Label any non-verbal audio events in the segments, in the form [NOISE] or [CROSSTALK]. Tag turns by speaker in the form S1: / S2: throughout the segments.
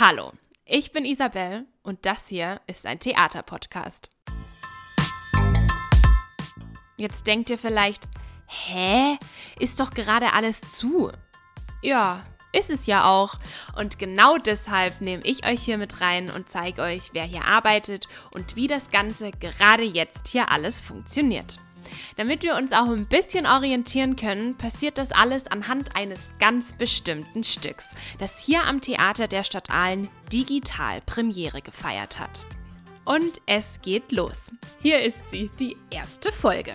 S1: Hallo, ich bin Isabel und das hier ist ein Theaterpodcast. Jetzt denkt ihr vielleicht, hä? Ist doch gerade alles zu. Ja, ist es ja auch. Und genau deshalb nehme ich euch hier mit rein und zeige euch, wer hier arbeitet und wie das Ganze gerade jetzt hier alles funktioniert. Damit wir uns auch ein bisschen orientieren können, passiert das alles anhand eines ganz bestimmten Stücks, das hier am Theater der Stadt Aalen digital Premiere gefeiert hat. Und es geht los. Hier ist sie, die erste Folge.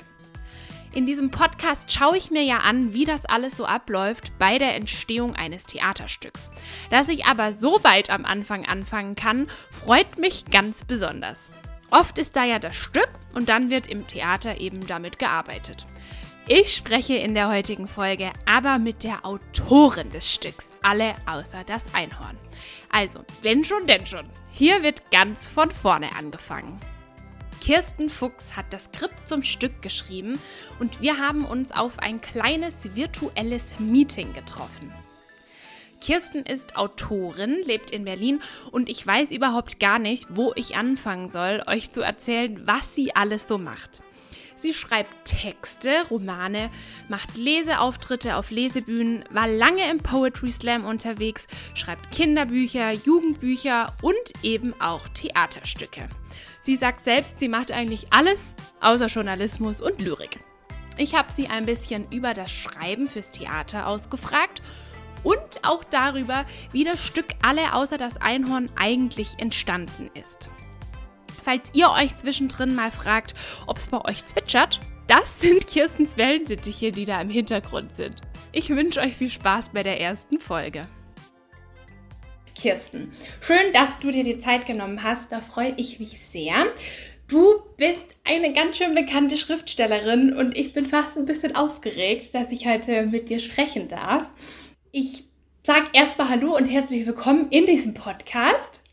S1: In diesem Podcast schaue ich mir ja an, wie das alles so abläuft bei der Entstehung eines Theaterstücks. Dass ich aber so weit am Anfang anfangen kann, freut mich ganz besonders. Oft ist da ja das Stück und dann wird im Theater eben damit gearbeitet. Ich spreche in der heutigen Folge aber mit der Autorin des Stücks, alle außer das Einhorn. Also, wenn schon, denn schon. Hier wird ganz von vorne angefangen. Kirsten Fuchs hat das Skript zum Stück geschrieben und wir haben uns auf ein kleines virtuelles Meeting getroffen. Kirsten ist Autorin, lebt in Berlin und ich weiß überhaupt gar nicht, wo ich anfangen soll, euch zu erzählen, was sie alles so macht. Sie schreibt Texte, Romane, macht Leseauftritte auf Lesebühnen, war lange im Poetry Slam unterwegs, schreibt Kinderbücher, Jugendbücher und eben auch Theaterstücke. Sie sagt selbst, sie macht eigentlich alles außer Journalismus und Lyrik. Ich habe sie ein bisschen über das Schreiben fürs Theater ausgefragt und auch darüber, wie das Stück Alle außer das Einhorn eigentlich entstanden ist. Falls ihr euch zwischendrin mal fragt, ob es bei euch zwitschert, das [LAUGHS] sind Kirstens Wellensittiche, die da im Hintergrund sind. Ich wünsche euch viel Spaß bei der ersten Folge. Kirsten, schön, dass du dir die Zeit genommen hast. Da freue ich mich sehr. Du bist eine ganz schön bekannte Schriftstellerin und ich bin fast ein bisschen aufgeregt, dass ich heute mit dir sprechen darf. Ich sage erstmal Hallo und herzlich willkommen in diesem Podcast.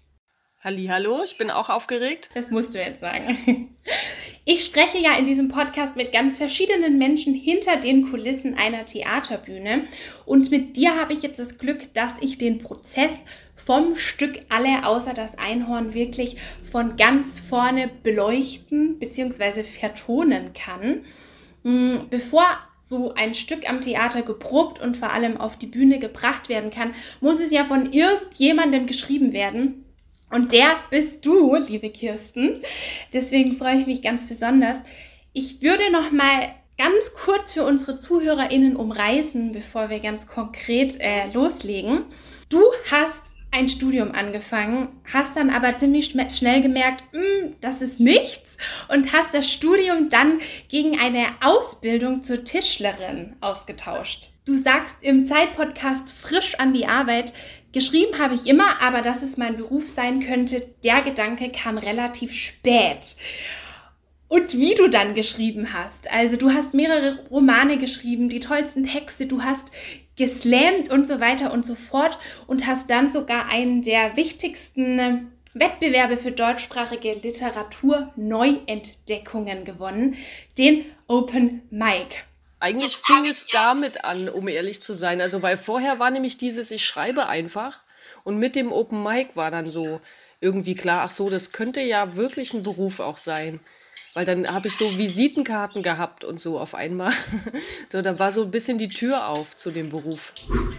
S2: Hallo, ich bin auch aufgeregt.
S1: Das musst du jetzt sagen. Ich spreche ja in diesem Podcast mit ganz verschiedenen Menschen hinter den Kulissen einer Theaterbühne. Und mit dir habe ich jetzt das Glück, dass ich den Prozess vom Stück Alle außer das Einhorn wirklich von ganz vorne beleuchten bzw. vertonen kann. Hm, bevor so ein Stück am Theater geprobt und vor allem auf die Bühne gebracht werden kann, muss es ja von irgendjemandem geschrieben werden. Und der bist du, liebe Kirsten. Deswegen freue ich mich ganz besonders. Ich würde noch mal ganz kurz für unsere ZuhörerInnen umreißen, bevor wir ganz konkret äh, loslegen. Du hast ein Studium angefangen, hast dann aber ziemlich schnell gemerkt, hm, das ist nichts und hast das Studium dann gegen eine Ausbildung zur Tischlerin ausgetauscht. Du sagst im Zeitpodcast frisch an die Arbeit, geschrieben habe ich immer, aber dass es mein Beruf sein könnte, der Gedanke kam relativ spät und wie du dann geschrieben hast. Also du hast mehrere Romane geschrieben, die tollsten Texte, du hast geslammt und so weiter und so fort und hast dann sogar einen der wichtigsten Wettbewerbe für deutschsprachige Literatur Neuentdeckungen gewonnen, den Open Mic.
S2: Eigentlich fing es damit an, um ehrlich zu sein. Also, weil vorher war nämlich dieses, ich schreibe einfach. Und mit dem Open Mic war dann so irgendwie klar, ach so, das könnte ja wirklich ein Beruf auch sein. Weil dann habe ich so Visitenkarten gehabt und so auf einmal. [LAUGHS] so, da war so ein bisschen die Tür auf zu dem Beruf.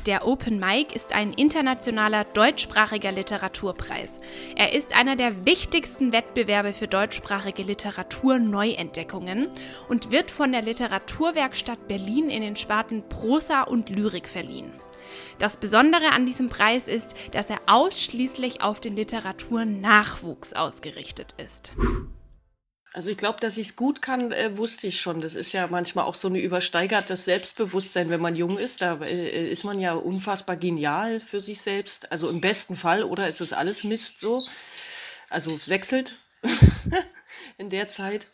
S1: Der Open Mic ist ein internationaler deutschsprachiger Literaturpreis. Er ist einer der wichtigsten Wettbewerbe für deutschsprachige Literatur-Neuentdeckungen und wird von der Literaturwerkstatt Berlin in den Sparten Prosa und Lyrik verliehen. Das Besondere an diesem Preis ist, dass er ausschließlich auf den Literaturnachwuchs ausgerichtet ist.
S2: Also ich glaube, dass ich es gut kann, äh, wusste ich schon. Das ist ja manchmal auch so ein übersteigertes Selbstbewusstsein, wenn man jung ist. Da äh, ist man ja unfassbar genial für sich selbst. Also im besten Fall, oder ist es alles Mist so? Also wechselt [LAUGHS] in der Zeit.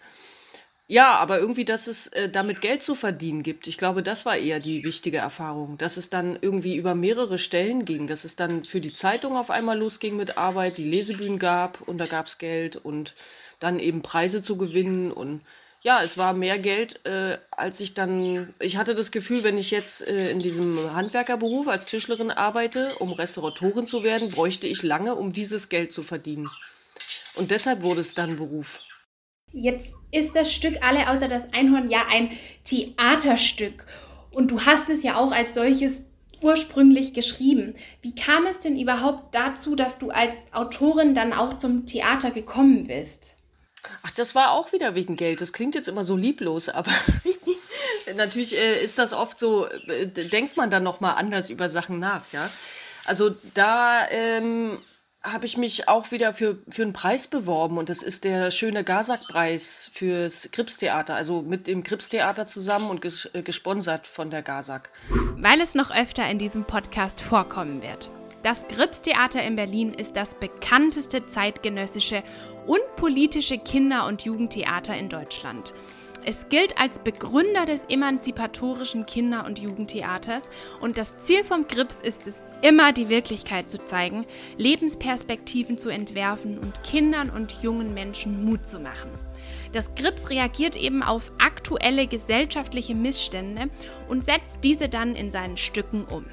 S2: Ja, aber irgendwie, dass es äh, damit Geld zu verdienen gibt. Ich glaube, das war eher die wichtige Erfahrung. Dass es dann irgendwie über mehrere Stellen ging. Dass es dann für die Zeitung auf einmal losging mit Arbeit, die Lesebühnen gab und da gab es Geld und dann eben Preise zu gewinnen und ja, es war mehr Geld, äh, als ich dann. Ich hatte das Gefühl, wenn ich jetzt äh, in diesem Handwerkerberuf als Tischlerin arbeite, um Restauratorin zu werden, bräuchte ich lange, um dieses Geld zu verdienen. Und deshalb wurde es dann Beruf.
S3: Jetzt ist das Stück Alle außer das Einhorn ja ein Theaterstück. Und du hast es ja auch als solches ursprünglich geschrieben. Wie kam es denn überhaupt dazu, dass du als Autorin dann auch zum Theater gekommen bist?
S2: Ach, das war auch wieder wegen Geld. Das klingt jetzt immer so lieblos, aber [LAUGHS] natürlich äh, ist das oft so, äh, denkt man dann noch mal anders über Sachen nach, ja. Also da ähm, habe ich mich auch wieder für, für einen Preis beworben und das ist der schöne Gasak-Preis fürs Kripstheater, also mit dem Kripstheater zusammen und ges äh, gesponsert von der Gasak.
S1: Weil es noch öfter in diesem Podcast vorkommen wird. Das Gripstheater in Berlin ist das bekannteste zeitgenössische und politische Kinder- und Jugendtheater in Deutschland. Es gilt als Begründer des emanzipatorischen Kinder- und Jugendtheaters und das Ziel vom Grips ist es, immer die Wirklichkeit zu zeigen, Lebensperspektiven zu entwerfen und Kindern und jungen Menschen Mut zu machen. Das Grips reagiert eben auf aktuelle gesellschaftliche Missstände und setzt diese dann in seinen Stücken um.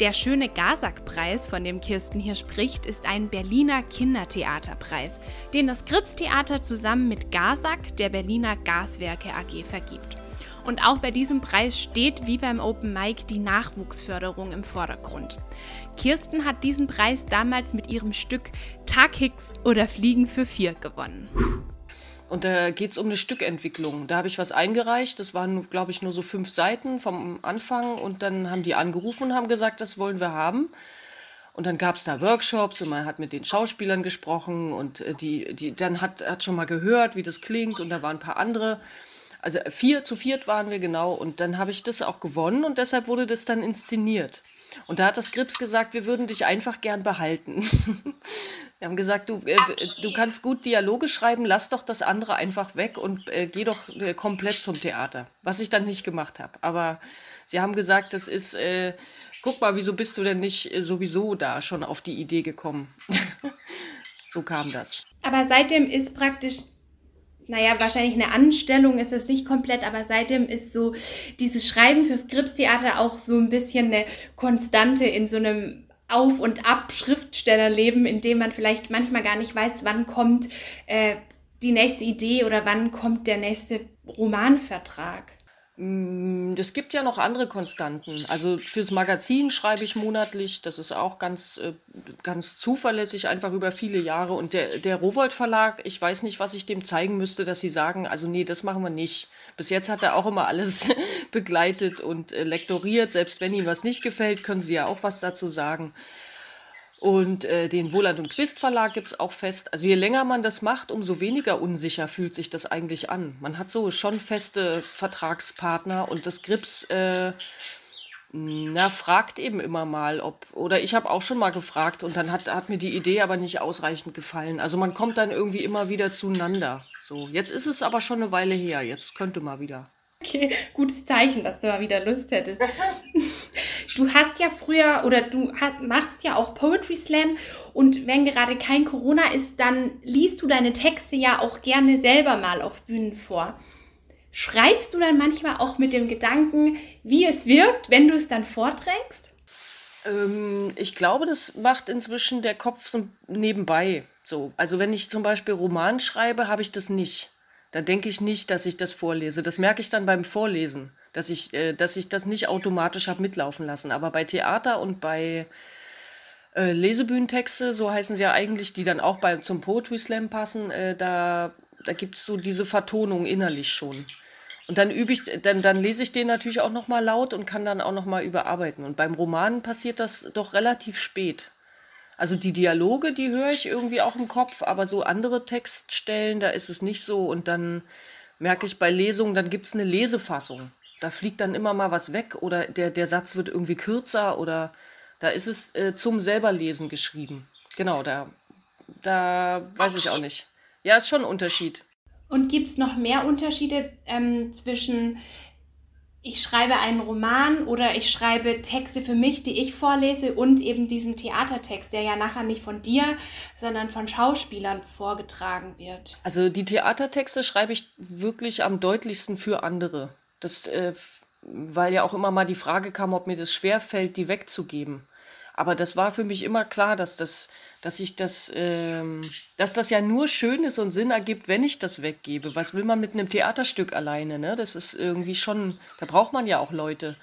S1: Der schöne Gasak-Preis, von dem Kirsten hier spricht, ist ein Berliner Kindertheaterpreis, den das Gripstheater zusammen mit Gasak, der Berliner Gaswerke AG, vergibt. Und auch bei diesem Preis steht wie beim Open Mic die Nachwuchsförderung im Vordergrund. Kirsten hat diesen Preis damals mit ihrem Stück Tag Hicks oder Fliegen für vier gewonnen.
S2: Und da geht es um eine Stückentwicklung. Da habe ich was eingereicht. Das waren, glaube ich, nur so fünf Seiten vom Anfang. Und dann haben die angerufen und haben gesagt, das wollen wir haben. Und dann gab es da Workshops und man hat mit den Schauspielern gesprochen und äh, die, die dann hat, hat schon mal gehört, wie das klingt. Und da waren ein paar andere. Also vier zu viert waren wir genau. Und dann habe ich das auch gewonnen und deshalb wurde das dann inszeniert. Und da hat das Grips gesagt, wir würden dich einfach gern behalten. [LAUGHS] wir haben gesagt, du, äh, du kannst gut Dialoge schreiben, lass doch das andere einfach weg und äh, geh doch äh, komplett zum Theater. Was ich dann nicht gemacht habe. Aber sie haben gesagt, das ist, äh, guck mal, wieso bist du denn nicht äh, sowieso da schon auf die Idee gekommen? [LAUGHS] so kam das.
S3: Aber seitdem ist praktisch naja, wahrscheinlich eine Anstellung ist es nicht komplett, aber seitdem ist so dieses Schreiben fürs Gripstheater auch so ein bisschen eine Konstante in so einem Auf- und Ab-Schriftstellerleben, in dem man vielleicht manchmal gar nicht weiß, wann kommt äh, die nächste Idee oder wann kommt der nächste Romanvertrag.
S2: Mm, es gibt ja noch andere Konstanten. Also fürs Magazin schreibe ich monatlich. Das ist auch ganz, äh, ganz zuverlässig, einfach über viele Jahre. Und der, der Rowold Verlag, ich weiß nicht, was ich dem zeigen müsste, dass sie sagen, also nee, das machen wir nicht. Bis jetzt hat er auch immer alles [LAUGHS] begleitet und äh, lektoriert. Selbst wenn ihm was nicht gefällt, können sie ja auch was dazu sagen. Und äh, den Wohland und Quist Verlag gibt es auch fest. Also je länger man das macht, umso weniger unsicher fühlt sich das eigentlich an. Man hat so schon feste Vertragspartner und das Grips äh, na, fragt eben immer mal, ob, oder ich habe auch schon mal gefragt und dann hat, hat mir die Idee aber nicht ausreichend gefallen. Also man kommt dann irgendwie immer wieder zueinander. So, jetzt ist es aber schon eine Weile her, jetzt könnte mal wieder.
S3: Okay, gutes Zeichen, dass du mal wieder Lust hättest. [LAUGHS] Du hast ja früher oder du hast, machst ja auch Poetry Slam und wenn gerade kein Corona ist, dann liest du deine Texte ja auch gerne selber mal auf Bühnen vor. Schreibst du dann manchmal auch mit dem Gedanken, wie es wirkt, wenn du es dann vorträgst?
S2: Ähm, ich glaube, das macht inzwischen der Kopf so nebenbei. So. Also wenn ich zum Beispiel Roman schreibe, habe ich das nicht. Da denke ich nicht, dass ich das vorlese. Das merke ich dann beim Vorlesen dass ich, äh, dass ich das nicht automatisch habe mitlaufen lassen. Aber bei Theater und bei äh, Lesebühnentexte, so heißen sie ja eigentlich, die dann auch bei, zum Poetry Slam passen, äh, da, da gibt es so diese Vertonung innerlich schon. Und dann übe ich, dann, dann lese ich den natürlich auch nochmal laut und kann dann auch nochmal überarbeiten. Und beim Roman passiert das doch relativ spät. Also die Dialoge, die höre ich irgendwie auch im Kopf, aber so andere Textstellen, da ist es nicht so. Und dann merke ich bei Lesungen, dann gibt es eine Lesefassung da fliegt dann immer mal was weg oder der, der Satz wird irgendwie kürzer oder da ist es äh, zum selberlesen geschrieben. Genau, da, da weiß ich auch nicht. Ja, ist schon ein Unterschied.
S3: Und gibt es noch mehr Unterschiede ähm, zwischen
S1: ich schreibe einen Roman oder ich schreibe Texte für mich, die ich vorlese und eben diesen Theatertext, der ja nachher nicht von dir, sondern von Schauspielern vorgetragen wird.
S2: Also die Theatertexte schreibe ich wirklich am deutlichsten für andere. Das, äh, weil ja auch immer mal die Frage kam, ob mir das schwer fällt, die wegzugeben. Aber das war für mich immer klar, dass das dass ich das, ähm, dass das ja nur schön ist und Sinn ergibt, wenn ich das weggebe. Was will man mit einem Theaterstück alleine? Ne? Das ist irgendwie schon, da braucht man ja auch Leute.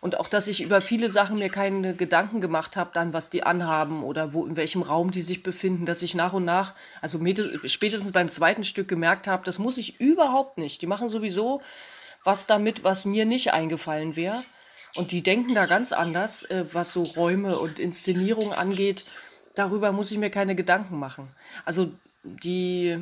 S2: Und auch, dass ich über viele Sachen mir keine Gedanken gemacht habe, dann was die anhaben oder wo, in welchem Raum die sich befinden, dass ich nach und nach, also spätestens beim zweiten Stück gemerkt habe, das muss ich überhaupt nicht. Die machen sowieso was damit, was mir nicht eingefallen wäre. Und die denken da ganz anders, äh, was so Räume und Inszenierung angeht darüber muss ich mir keine Gedanken machen. Also die,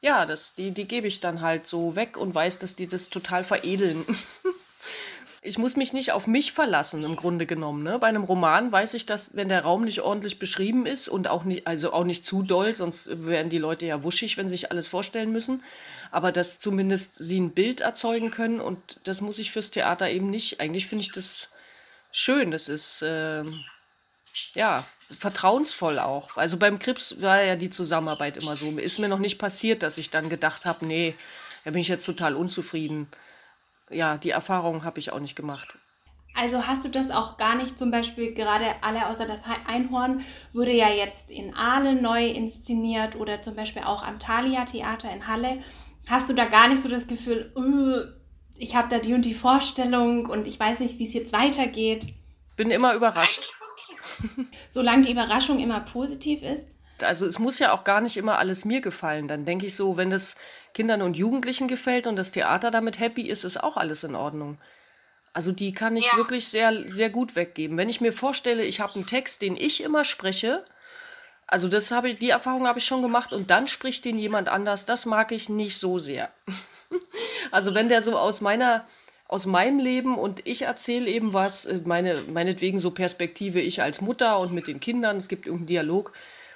S2: ja, das, die, die gebe ich dann halt so weg und weiß, dass die das total veredeln. [LAUGHS] ich muss mich nicht auf mich verlassen, im Grunde genommen. Ne? Bei einem Roman weiß ich, dass, wenn der Raum nicht ordentlich beschrieben ist und auch nicht, also auch nicht zu doll, sonst werden die Leute ja wuschig, wenn sie sich alles vorstellen müssen. Aber dass zumindest sie ein Bild erzeugen können und das muss ich fürs Theater eben nicht. Eigentlich finde ich das schön. Das ist, äh, ja, vertrauensvoll auch. Also beim Krips war ja die Zusammenarbeit immer so. Ist mir noch nicht passiert, dass ich dann gedacht habe, nee, da bin ich jetzt total unzufrieden. Ja, die Erfahrung habe ich auch nicht gemacht.
S1: Also hast du das auch gar nicht, zum Beispiel gerade alle außer das Einhorn wurde ja jetzt in Aale neu inszeniert oder zum Beispiel auch am Thalia Theater in Halle. Hast du da gar nicht so das Gefühl, uh, ich habe da die und die Vorstellung und ich weiß nicht, wie es jetzt weitergeht?
S2: Bin immer überrascht. [LAUGHS]
S1: Solange die Überraschung immer positiv ist.
S2: Also es muss ja auch gar nicht immer alles mir gefallen. Dann denke ich so, wenn es Kindern und Jugendlichen gefällt und das Theater damit happy ist, ist auch alles in Ordnung. Also die kann ich ja. wirklich sehr, sehr gut weggeben. Wenn ich mir vorstelle, ich habe einen Text, den ich immer spreche, also das habe ich, die Erfahrung habe ich schon gemacht und dann spricht den jemand anders, das mag ich nicht so sehr. [LAUGHS] also wenn der so aus meiner aus meinem Leben und ich erzähle eben was, äh, meine, meinetwegen so Perspektive ich als Mutter und mit den Kindern, es gibt irgendeinen Dialog.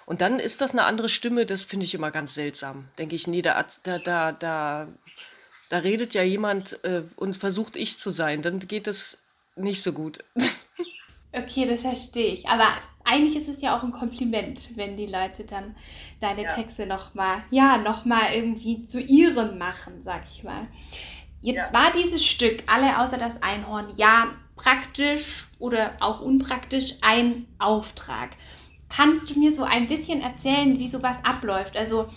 S2: Und dann ist das eine andere Stimme, das finde ich immer ganz seltsam. Denke ich, nee, da, da, da, da, da redet ja jemand äh, und versucht ich zu sein, dann geht es nicht so gut. [LAUGHS]
S1: Okay, das verstehe ich. Aber eigentlich ist es ja auch ein Kompliment, wenn die Leute dann deine ja. Texte nochmal, ja, nochmal irgendwie zu ihrem machen, sag ich mal. Jetzt ja. war dieses Stück, alle außer das Einhorn, ja praktisch oder auch unpraktisch ein Auftrag. Kannst du mir so ein bisschen erzählen, wie sowas abläuft? Also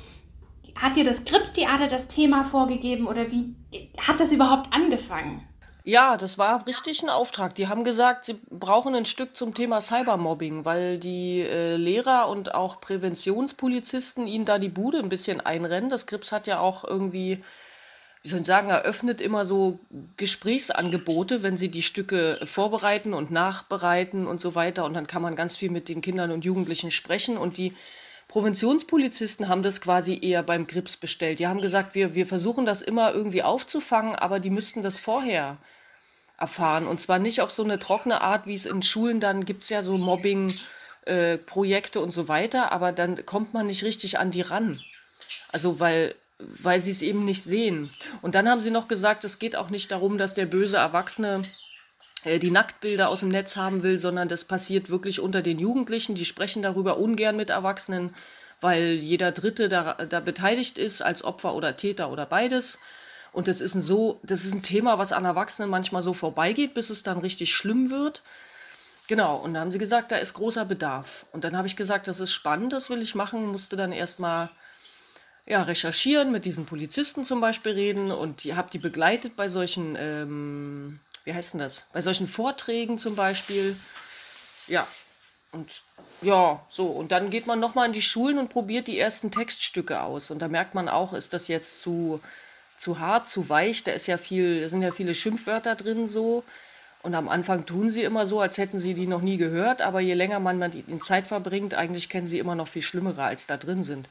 S1: hat dir das Gripstheater das Thema vorgegeben oder wie hat das überhaupt angefangen?
S2: Ja, das war richtig ein Auftrag. Die haben gesagt, sie brauchen ein Stück zum Thema Cybermobbing, weil die äh, Lehrer und auch Präventionspolizisten ihnen da die Bude ein bisschen einrennen. Das Grips hat ja auch irgendwie wie soll ich sagen, eröffnet immer so Gesprächsangebote, wenn sie die Stücke vorbereiten und nachbereiten und so weiter. Und dann kann man ganz viel mit den Kindern und Jugendlichen sprechen. Und die Präventionspolizisten haben das quasi eher beim Grips bestellt. Die haben gesagt, wir, wir versuchen das immer irgendwie aufzufangen, aber die müssten das vorher erfahren. Und zwar nicht auf so eine trockene Art, wie es in Schulen dann gibt es ja so Mobbing-Projekte äh, und so weiter, aber dann kommt man nicht richtig an die ran. Also, weil weil sie es eben nicht sehen. Und dann haben sie noch gesagt, es geht auch nicht darum, dass der böse Erwachsene äh, die Nacktbilder aus dem Netz haben will, sondern das passiert wirklich unter den Jugendlichen. Die sprechen darüber ungern mit Erwachsenen, weil jeder Dritte da, da beteiligt ist, als Opfer oder Täter oder beides. Und das ist ein so, das ist ein Thema, was an Erwachsenen manchmal so vorbeigeht, bis es dann richtig schlimm wird. Genau, und da haben sie gesagt, da ist großer Bedarf. Und dann habe ich gesagt, das ist spannend, das will ich machen, musste dann erstmal ja, recherchieren, mit diesen Polizisten zum Beispiel reden und habt die begleitet bei solchen, ähm, wie heißt denn das, bei solchen Vorträgen zum Beispiel. Ja, und ja, so, und dann geht man nochmal in die Schulen und probiert die ersten Textstücke aus. Und da merkt man auch, ist das jetzt zu, zu hart, zu weich, da ist ja viel, sind ja viele Schimpfwörter drin so. Und am Anfang tun sie immer so, als hätten sie die noch nie gehört, aber je länger man mit ihnen Zeit verbringt, eigentlich kennen sie immer noch viel Schlimmere, als da drin sind.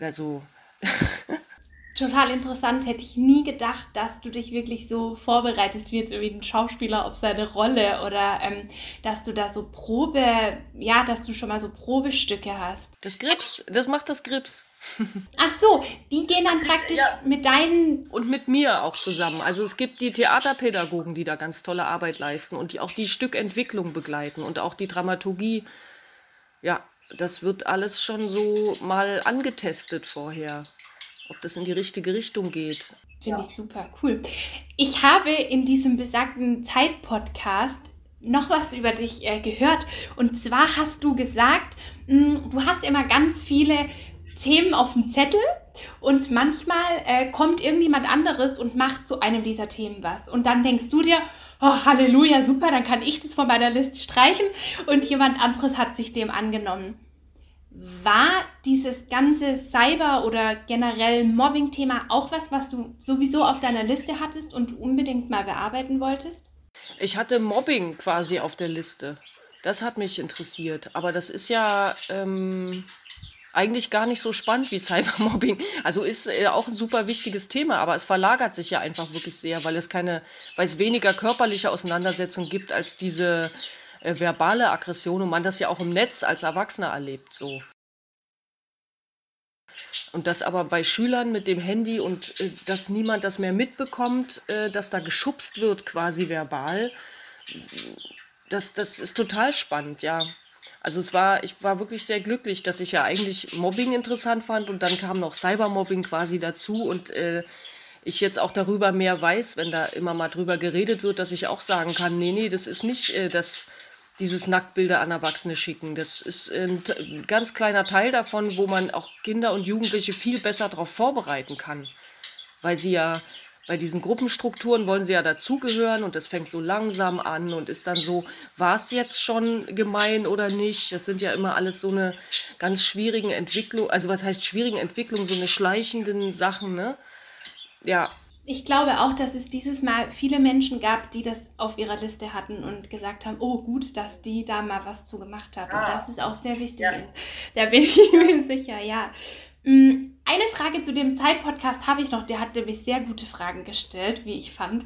S2: Also.
S1: total interessant. Hätte ich nie gedacht, dass du dich wirklich so vorbereitest, wie jetzt irgendwie ein Schauspieler auf seine Rolle oder ähm, dass du da so Probe, ja, dass du schon mal so Probestücke hast.
S2: Das Grips, das macht das Grips. [LAUGHS]
S1: Ach so, die gehen dann praktisch ja. mit deinen.
S2: Und mit mir auch zusammen. Also es gibt die Theaterpädagogen, die da ganz tolle Arbeit leisten und die auch die Stückentwicklung begleiten und auch die Dramaturgie. Ja, das wird alles schon so mal angetestet vorher ob das in die richtige Richtung geht.
S1: Finde ich super cool. Ich habe in diesem besagten Zeit-Podcast noch was über dich äh, gehört. Und zwar hast du gesagt, mh, hm, du hast immer ganz viele Themen auf dem Zettel und manchmal äh, kommt irgendjemand anderes und macht zu einem dieser Themen was. Und dann denkst du dir, oh, Halleluja, super, dann kann ich das von meiner Liste streichen und jemand anderes hat sich dem angenommen. War dieses ganze Cyber- oder generell Mobbing-Thema auch was, was du sowieso auf deiner Liste hattest und unbedingt mal bearbeiten wolltest?
S2: Ich hatte Mobbing quasi auf der Liste. Das hat mich interessiert. Aber das ist ja ähm, eigentlich gar nicht so spannend wie Cybermobbing. Also ist äh, auch ein super wichtiges Thema, aber es verlagert sich ja einfach wirklich sehr, weil es keine, weil es weniger körperliche Auseinandersetzung gibt als diese äh, verbale Aggression und man das ja auch im Netz als Erwachsener erlebt so. Und das aber bei Schülern mit dem Handy und äh, dass niemand das mehr mitbekommt, äh, dass da geschubst wird quasi verbal, das, das ist total spannend, ja. Also es war, ich war wirklich sehr glücklich, dass ich ja eigentlich Mobbing interessant fand und dann kam noch Cybermobbing quasi dazu und äh, ich jetzt auch darüber mehr weiß, wenn da immer mal drüber geredet wird, dass ich auch sagen kann, nee, nee, das ist nicht äh, das dieses Nacktbilder an Erwachsene schicken. Das ist ein ganz kleiner Teil davon, wo man auch Kinder und Jugendliche viel besser darauf vorbereiten kann. Weil sie ja bei diesen Gruppenstrukturen wollen sie ja dazugehören und das fängt so langsam an und ist dann so, war es jetzt schon gemein oder nicht? Das sind ja immer alles so eine ganz schwierigen Entwicklung, also was heißt schwierigen Entwicklung, so eine schleichenden Sachen, ne? Ja,
S1: ich glaube auch, dass es dieses Mal viele Menschen gab, die das auf ihrer Liste hatten und gesagt haben, oh gut, dass die da mal was zu gemacht haben. Ah. Und das ist auch sehr wichtig. Ja. Da bin ich mir sicher, ja. Mm, eine Frage zu dem Zeitpodcast habe ich noch. Der hat nämlich sehr gute Fragen gestellt, wie ich fand.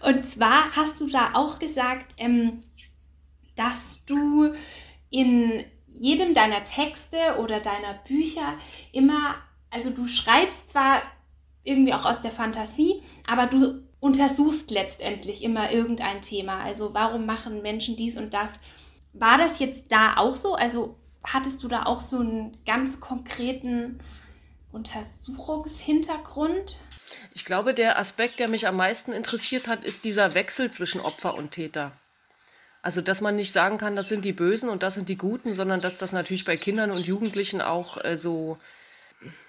S1: Und zwar hast du da auch gesagt, ähm, dass du in jedem deiner Texte oder deiner Bücher immer, also du schreibst zwar irgendwie auch aus der Fantasie, aber du untersuchst letztendlich immer irgendein Thema. Also warum machen Menschen dies und das? War das jetzt da auch so? Also hattest du da auch so einen ganz konkreten Untersuchungshintergrund?
S2: Ich glaube, der Aspekt, der mich am meisten interessiert hat, ist dieser Wechsel zwischen Opfer und Täter. Also, dass man nicht sagen kann, das sind die Bösen und das sind die Guten, sondern dass das natürlich bei Kindern und Jugendlichen auch äh, so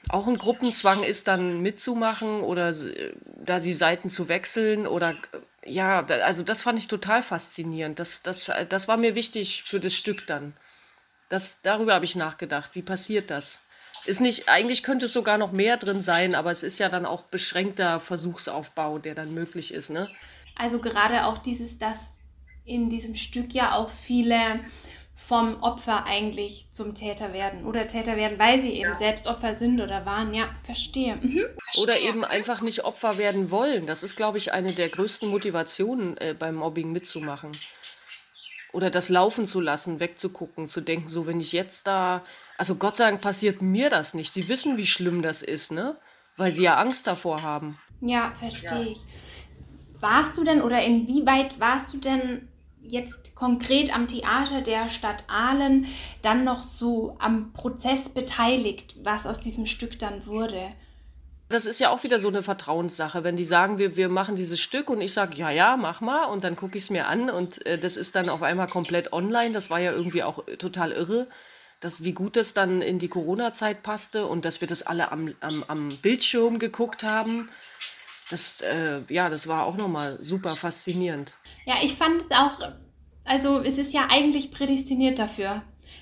S2: auch ein Gruppenzwang ist, dann mitzumachen oder äh, da die Seiten zu wechseln oder äh, ja, also das fand ich total faszinierend. Das, das, das war mir wichtig für das Stück dann. Das, darüber habe ich nachgedacht. Wie passiert das? Ist nicht, eigentlich könnte es sogar noch mehr drin sein, aber es ist ja dann auch beschränkter Versuchsaufbau, der dann möglich ist, ne?
S1: Also gerade auch dieses, dass in diesem Stück ja auch viele vom Opfer eigentlich zum Täter werden oder Täter werden, weil sie eben ja. selbst Opfer sind oder waren. Ja, verstehe. Mhm.
S2: Oder eben einfach nicht Opfer werden wollen. Das ist, glaube ich, eine der größten Motivationen äh, beim Mobbing mitzumachen. Oder das laufen zu lassen, wegzugucken, zu denken, so wenn ich jetzt da, also Gott sei Dank passiert mir das nicht. Sie wissen, wie schlimm das ist, ne? Weil sie ja Angst davor haben.
S1: Ja, verstehe ich. Warst du denn oder inwieweit warst du denn jetzt konkret am Theater der Stadt Aalen dann noch so am Prozess beteiligt, was aus diesem Stück dann wurde?
S2: Das ist ja auch wieder so eine Vertrauenssache. Wenn die sagen, wir, wir machen dieses Stück und ich sage, ja, ja, mach mal und dann gucke ich es mir an und äh, das ist dann auf einmal komplett online. Das war ja irgendwie auch total irre, dass, wie gut das dann in die Corona-Zeit passte und dass wir das alle am, am, am Bildschirm geguckt haben. Das, äh, ja, das war auch nochmal super faszinierend.
S1: Ja, ich fand es auch, also es ist ja eigentlich prädestiniert dafür,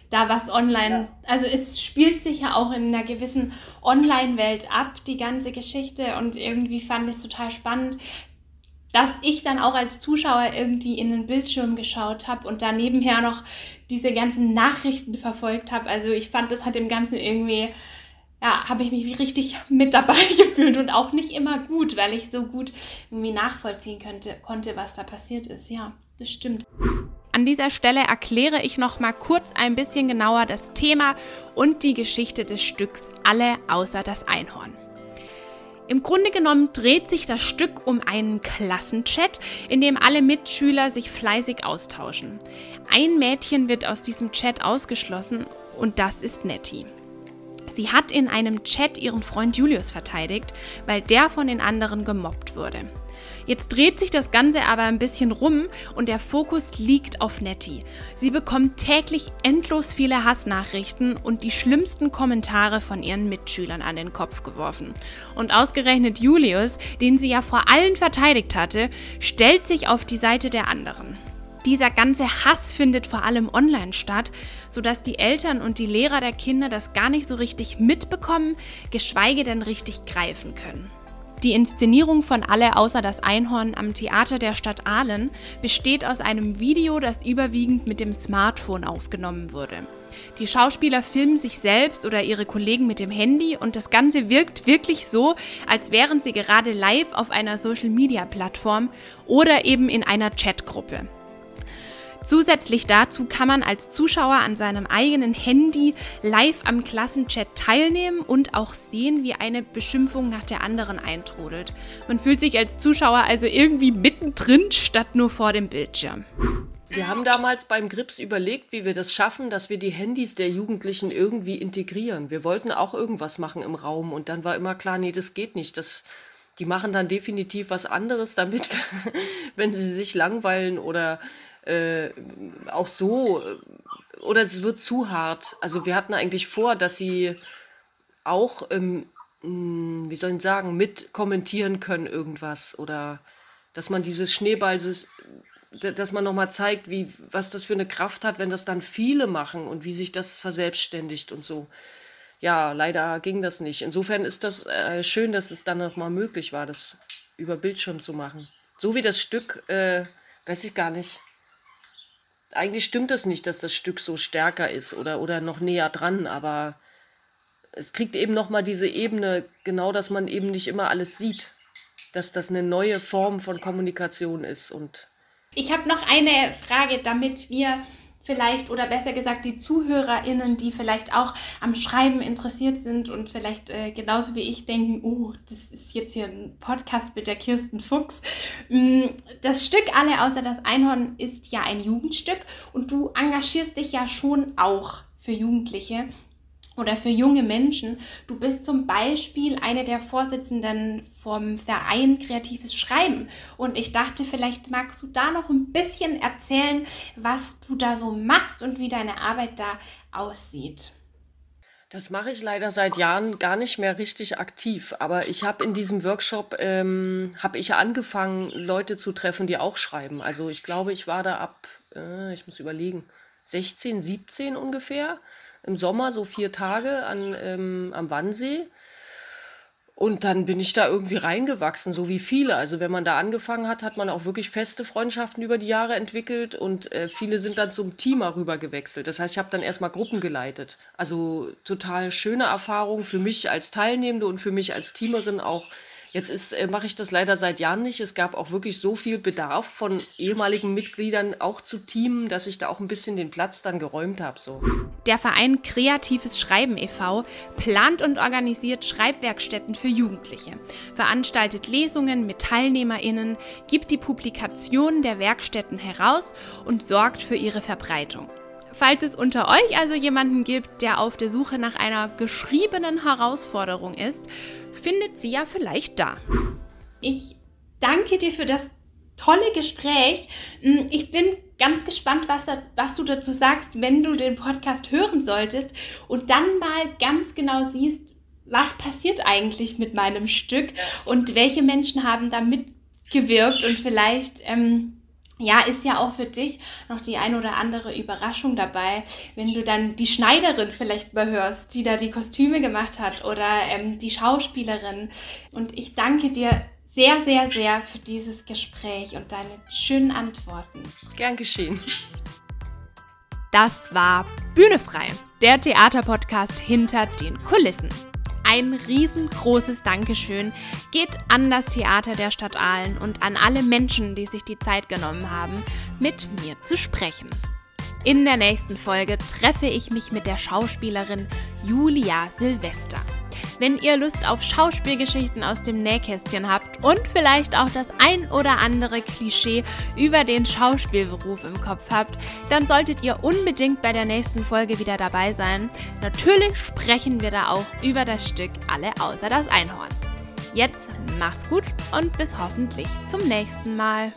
S1: da was online, ja. also es spielt sich ja auch in einer gewissen Online-Welt ab, die ganze Geschichte und irgendwie fand ich es total spannend, dass ich dann auch als Zuschauer irgendwie in den Bildschirm geschaut habe und da nebenher noch diese ganzen Nachrichten verfolgt habe. Also ich fand, das hat dem Ganzen irgendwie
S3: ja, habe ich mich richtig mit dabei [LAUGHS] gefühlt und auch nicht immer gut, weil ich so gut irgendwie nachvollziehen könnte, konnte, was da passiert ist. Ja, das stimmt.
S1: An dieser Stelle erkläre ich noch mal kurz ein bisschen genauer das Thema und die Geschichte des Stücks Alle außer das Einhorn. Im Grunde genommen dreht sich das Stück um einen Klassenchat, in dem alle Mitschüler sich fleißig austauschen. Ein Mädchen wird aus diesem Chat ausgeschlossen und das ist Nettie. Sie hat in einem Chat ihren Freund Julius verteidigt, weil der von den anderen gemobbt wurde. Jetzt dreht sich das Ganze aber ein bisschen rum und der Fokus liegt auf Nettie. Sie bekommt täglich endlos viele Hassnachrichten und die schlimmsten Kommentare von ihren Mitschülern an den Kopf geworfen. Und ausgerechnet Julius, den sie ja vor allen verteidigt hatte, stellt sich auf die Seite der anderen. Dieser ganze Hass findet vor allem online statt, sodass die Eltern und die Lehrer der Kinder das gar nicht so richtig mitbekommen, geschweige denn richtig greifen können. Die Inszenierung von Alle außer das Einhorn am Theater der Stadt Aalen besteht aus einem Video, das überwiegend mit dem Smartphone aufgenommen wurde. Die Schauspieler filmen sich selbst oder ihre Kollegen mit dem Handy und das Ganze wirkt wirklich so, als wären sie gerade live auf einer Social-Media-Plattform oder eben in einer Chatgruppe. Zusätzlich dazu kann man als Zuschauer an seinem eigenen Handy live am Klassenchat teilnehmen und auch sehen, wie eine Beschimpfung nach der anderen eintrudelt. Man fühlt sich als Zuschauer also irgendwie mittendrin statt nur vor dem Bildschirm.
S2: Wir haben damals beim Grips überlegt, wie wir das schaffen, dass wir die Handys der Jugendlichen irgendwie integrieren. Wir wollten auch irgendwas machen im Raum und dann war immer klar, nee, das geht nicht. Das, die machen dann definitiv was anderes damit, [LAUGHS] wenn sie sich langweilen oder äh, auch so, äh, oder es wird zu hart. Also wir hatten eigentlich vor, dass sie auch, ähm, wie soll ich sagen, mit kommentieren können irgendwas oder dass man dieses Schneeball, dass man nochmal zeigt, wie, was das für eine Kraft hat, wenn das dann viele machen und wie sich das verselbstständigt und so. Ja, leider ging das nicht. Insofern ist das äh, schön, dass es dann nochmal möglich war, das über Bildschirm zu machen. So wie das Stück, äh, weiß ich gar nicht eigentlich stimmt es nicht, dass das Stück so stärker ist oder, oder noch näher dran, aber es kriegt eben nochmal diese Ebene, genau, dass man eben nicht immer alles sieht, dass das eine neue Form von Kommunikation ist und
S3: ich habe noch eine Frage, damit wir vielleicht oder besser gesagt die ZuhörerInnen, die vielleicht auch am Schreiben interessiert sind und vielleicht äh, genauso wie ich denken, oh, das ist jetzt hier ein Podcast mit der Kirsten Fuchs. Mm, das Stück Alle außer das Einhorn ist ja ein Jugendstück und du engagierst dich ja schon auch für Jugendliche oder für junge Menschen. Du bist zum Beispiel eine der Vorsitzenden vom Verein Kreatives Schreiben. Und ich dachte, vielleicht magst du da noch ein bisschen erzählen, was du da so machst und wie deine Arbeit da aussieht.
S2: Das mache ich leider seit Jahren gar nicht mehr richtig aktiv. Aber ich habe in diesem Workshop ähm, habe ich angefangen, Leute zu treffen, die auch schreiben. Also ich glaube, ich war da ab, äh, ich muss überlegen, 16, 17 ungefähr im Sommer, so vier Tage an, ähm, am Wannsee. Und dann bin ich da irgendwie reingewachsen, so wie viele. Also wenn man da angefangen hat, hat man auch wirklich feste Freundschaften über die Jahre entwickelt und äh, viele sind dann zum Team rüber gewechselt. Das heißt, ich habe dann erstmal Gruppen geleitet. Also total schöne Erfahrung für mich als Teilnehmende und für mich als Teamerin auch Jetzt äh, mache ich das leider seit Jahren nicht. Es gab auch wirklich so viel Bedarf von ehemaligen Mitgliedern auch zu Teamen, dass ich da auch ein bisschen den Platz dann geräumt habe. So.
S1: Der Verein Kreatives Schreiben e.V. plant und organisiert Schreibwerkstätten für Jugendliche, veranstaltet Lesungen mit TeilnehmerInnen, gibt die Publikationen der Werkstätten heraus und sorgt für ihre Verbreitung. Falls es unter euch also jemanden gibt, der auf der Suche nach einer geschriebenen Herausforderung ist, findet sie ja vielleicht da.
S3: Ich danke dir für das tolle Gespräch. Hm, ich bin ganz gespannt, was, da, was du dazu sagst, wenn du den Podcast hören solltest und dann mal ganz genau siehst, was passiert eigentlich mit meinem Stück und welche Menschen haben da mitgewirkt und vielleicht ähm, ja, ist ja auch für dich noch die ein oder andere Überraschung dabei, wenn du dann die Schneiderin vielleicht mal hörst, die da die Kostüme gemacht hat oder ähm, die Schauspielerin. Und ich danke dir sehr, sehr, sehr für dieses Gespräch und deine schönen Antworten.
S2: Gern geschehen.
S1: Das war Bühne frei, der Theaterpodcast hinter den Kulissen. Ein riesengroßes Dankeschön geht an das Theater der Stadt Aalen und an alle Menschen, die sich die Zeit genommen haben, mit mir zu sprechen. In der nächsten Folge treffe ich mich mit der Schauspielerin Julia Silvester. Wenn ihr Lust auf Schauspielgeschichten aus dem Nähkästchen habt und vielleicht auch das ein oder andere Klischee über den Schauspielberuf im Kopf habt, dann solltet ihr unbedingt bei der nächsten Folge wieder dabei sein. Natürlich sprechen wir da auch über das Stück Alle außer das Einhorn. Jetzt macht's gut und bis hoffentlich zum nächsten Mal.